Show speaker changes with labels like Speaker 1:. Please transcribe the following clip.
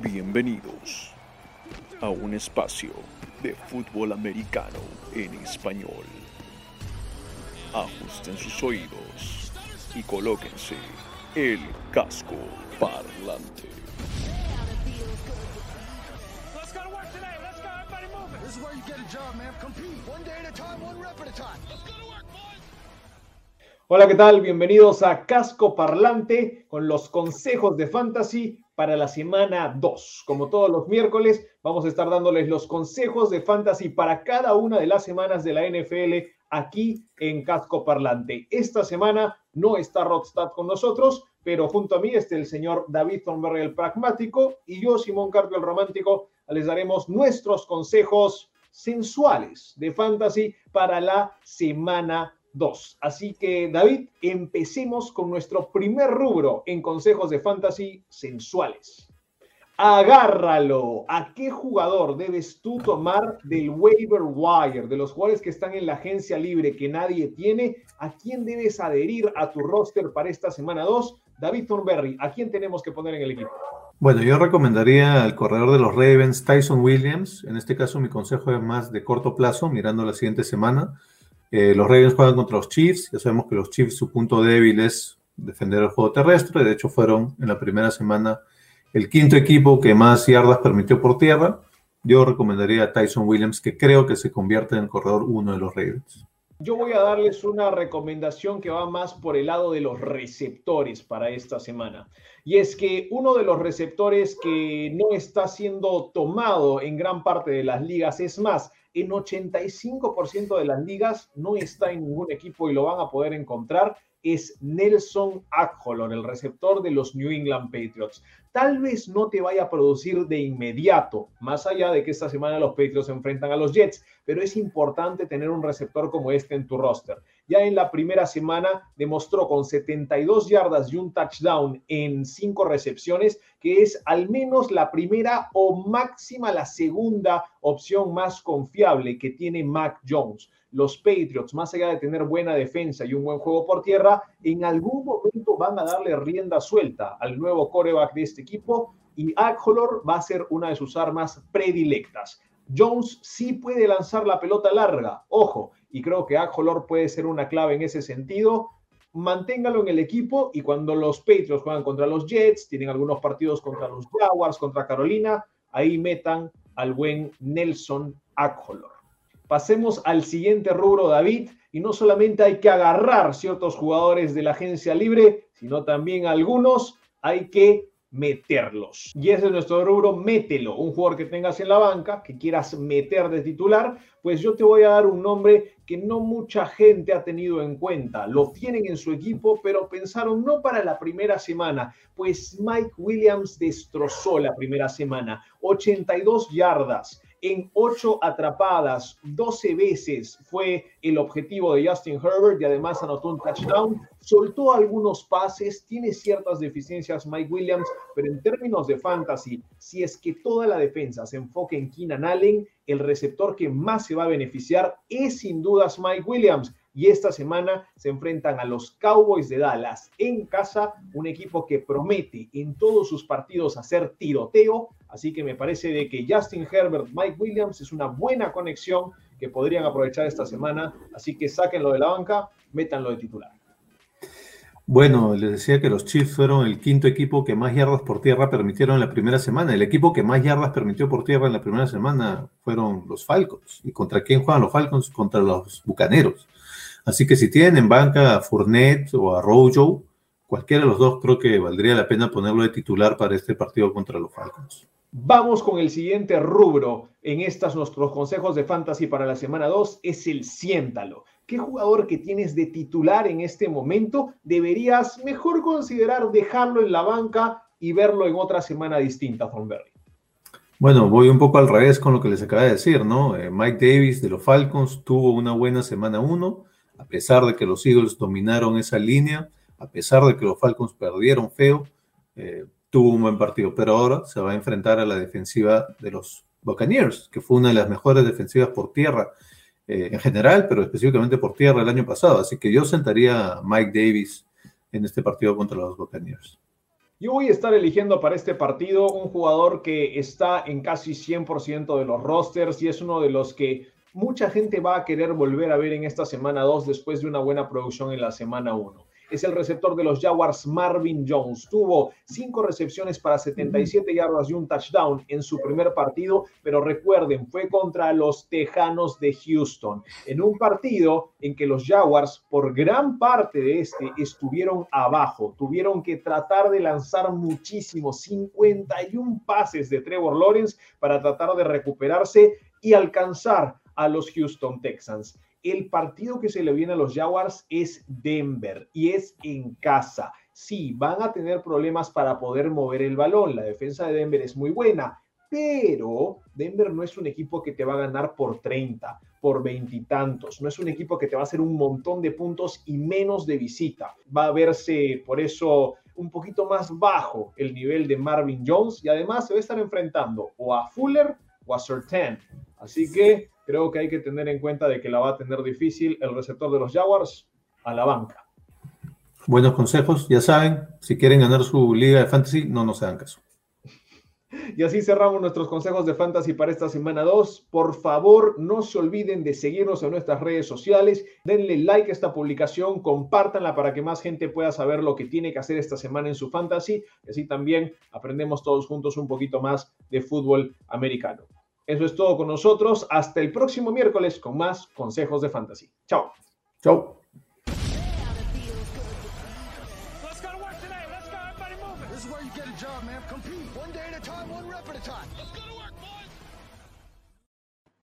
Speaker 1: Bienvenidos a un espacio de fútbol americano en español. Ajusten sus oídos y colóquense el casco parlante.
Speaker 2: Hola, ¿qué tal? Bienvenidos a Casco Parlante con los consejos de Fantasy para la semana 2. Como todos los miércoles, vamos a estar dándoles los consejos de Fantasy para cada una de las semanas de la NFL aquí en Casco Parlante. Esta semana no está Rodstad con nosotros, pero junto a mí está el señor David Thornberry, el pragmático, y yo, Simón Carpio, el romántico, les daremos nuestros consejos sensuales de Fantasy para la semana 2. Así que, David, empecemos con nuestro primer rubro en consejos de fantasy sensuales. Agárralo. ¿A qué jugador debes tú tomar del waiver wire, de los jugadores que están en la agencia libre que nadie tiene? ¿A quién debes adherir a tu roster para esta semana 2? David Thornberry, ¿a quién tenemos que poner en el equipo?
Speaker 3: Bueno, yo recomendaría al corredor de los Ravens, Tyson Williams. En este caso, mi consejo es más de corto plazo, mirando la siguiente semana. Eh, los Ravens juegan contra los Chiefs. Ya sabemos que los Chiefs, su punto débil es defender el juego terrestre. De hecho, fueron en la primera semana el quinto equipo que más yardas permitió por tierra. Yo recomendaría a Tyson Williams, que creo que se convierte en el corredor uno de los Ravens.
Speaker 2: Yo voy a darles una recomendación que va más por el lado de los receptores para esta semana. Y es que uno de los receptores que no está siendo tomado en gran parte de las ligas, es más, en 85% de las ligas no está en ningún equipo y lo van a poder encontrar, es Nelson Aguilar, el receptor de los New England Patriots. Tal vez no te vaya a producir de inmediato, más allá de que esta semana los Patriots enfrentan a los Jets, pero es importante tener un receptor como este en tu roster. Ya en la primera semana demostró con 72 yardas y un touchdown en cinco recepciones, que es al menos la primera o máxima la segunda opción más confiable que tiene Mac Jones los Patriots, más allá de tener buena defensa y un buen juego por tierra, en algún momento van a darle rienda suelta al nuevo coreback de este equipo y Aguilar va a ser una de sus armas predilectas. Jones sí puede lanzar la pelota larga, ojo, y creo que Aguilar puede ser una clave en ese sentido. Manténgalo en el equipo y cuando los Patriots juegan contra los Jets, tienen algunos partidos contra los Jaguars, contra Carolina, ahí metan al buen Nelson Aguilar. Pasemos al siguiente rubro, David, y no solamente hay que agarrar ciertos jugadores de la agencia libre, sino también algunos hay que meterlos. Y ese es nuestro rubro, mételo. Un jugador que tengas en la banca, que quieras meter de titular, pues yo te voy a dar un nombre que no mucha gente ha tenido en cuenta. Lo tienen en su equipo, pero pensaron no para la primera semana, pues Mike Williams destrozó la primera semana. 82 yardas en 8 atrapadas, 12 veces fue el objetivo de Justin Herbert y además anotó un touchdown. Soltó algunos pases, tiene ciertas deficiencias Mike Williams, pero en términos de fantasy, si es que toda la defensa se enfoca en Keenan Allen, el receptor que más se va a beneficiar es sin dudas Mike Williams. Y esta semana se enfrentan a los Cowboys de Dallas en casa, un equipo que promete en todos sus partidos hacer tiroteo. Así que me parece de que Justin Herbert, Mike Williams es una buena conexión que podrían aprovechar esta semana. Así que sáquenlo de la banca, métanlo de titular.
Speaker 3: Bueno, les decía que los Chiefs fueron el quinto equipo que más yardas por tierra permitieron en la primera semana. El equipo que más yardas permitió por tierra en la primera semana fueron los Falcons. ¿Y contra quién juegan los Falcons? Contra los Bucaneros. Así que si tienen en banca a Fournette o a Rojo, cualquiera de los dos creo que valdría la pena ponerlo de titular para este partido contra los Falcons.
Speaker 2: Vamos con el siguiente rubro en estas nuestros consejos de fantasy para la semana 2, es el siéntalo. ¿Qué jugador que tienes de titular en este momento deberías mejor considerar dejarlo en la banca y verlo en otra semana distinta, Thornberry?
Speaker 3: Bueno, voy un poco al revés con lo que les acaba de decir, ¿no? Eh, Mike Davis de los Falcons tuvo una buena semana 1, a pesar de que los Eagles dominaron esa línea, a pesar de que los Falcons perdieron feo, eh, tuvo un buen partido, pero ahora se va a enfrentar a la defensiva de los Buccaneers, que fue una de las mejores defensivas por tierra eh, en general, pero específicamente por tierra el año pasado. Así que yo sentaría a Mike Davis en este partido contra los Buccaneers.
Speaker 2: Yo voy a estar eligiendo para este partido un jugador que está en casi 100% de los rosters y es uno de los que mucha gente va a querer volver a ver en esta semana 2 después de una buena producción en la semana 1 es el receptor de los Jaguars, Marvin Jones. Tuvo cinco recepciones para 77 yardas y un touchdown en su primer partido, pero recuerden, fue contra los Tejanos de Houston, en un partido en que los Jaguars, por gran parte de este, estuvieron abajo. Tuvieron que tratar de lanzar muchísimo, 51 pases de Trevor Lawrence para tratar de recuperarse y alcanzar a los Houston Texans el partido que se le viene a los Jaguars es Denver y es en casa. Sí, van a tener problemas para poder mover el balón. La defensa de Denver es muy buena, pero Denver no es un equipo que te va a ganar por 30, por veintitantos. No es un equipo que te va a hacer un montón de puntos y menos de visita. Va a verse por eso un poquito más bajo el nivel de Marvin Jones y además se va a estar enfrentando o a Fuller o a Sertan. Así que creo que hay que tener en cuenta de que la va a tener difícil el receptor de los Jaguars a la banca.
Speaker 3: Buenos consejos, ya saben, si quieren ganar su liga de fantasy, no nos hagan caso.
Speaker 2: Y así cerramos nuestros consejos de fantasy para esta semana 2. Por favor, no se olviden de seguirnos en nuestras redes sociales. Denle like a esta publicación, compártanla para que más gente pueda saber lo que tiene que hacer esta semana en su fantasy. Y así también aprendemos todos juntos un poquito más de fútbol americano. Eso es todo con nosotros. Hasta el próximo miércoles con más consejos de fantasy. Chao.
Speaker 3: Chao.
Speaker 4: Let's go to work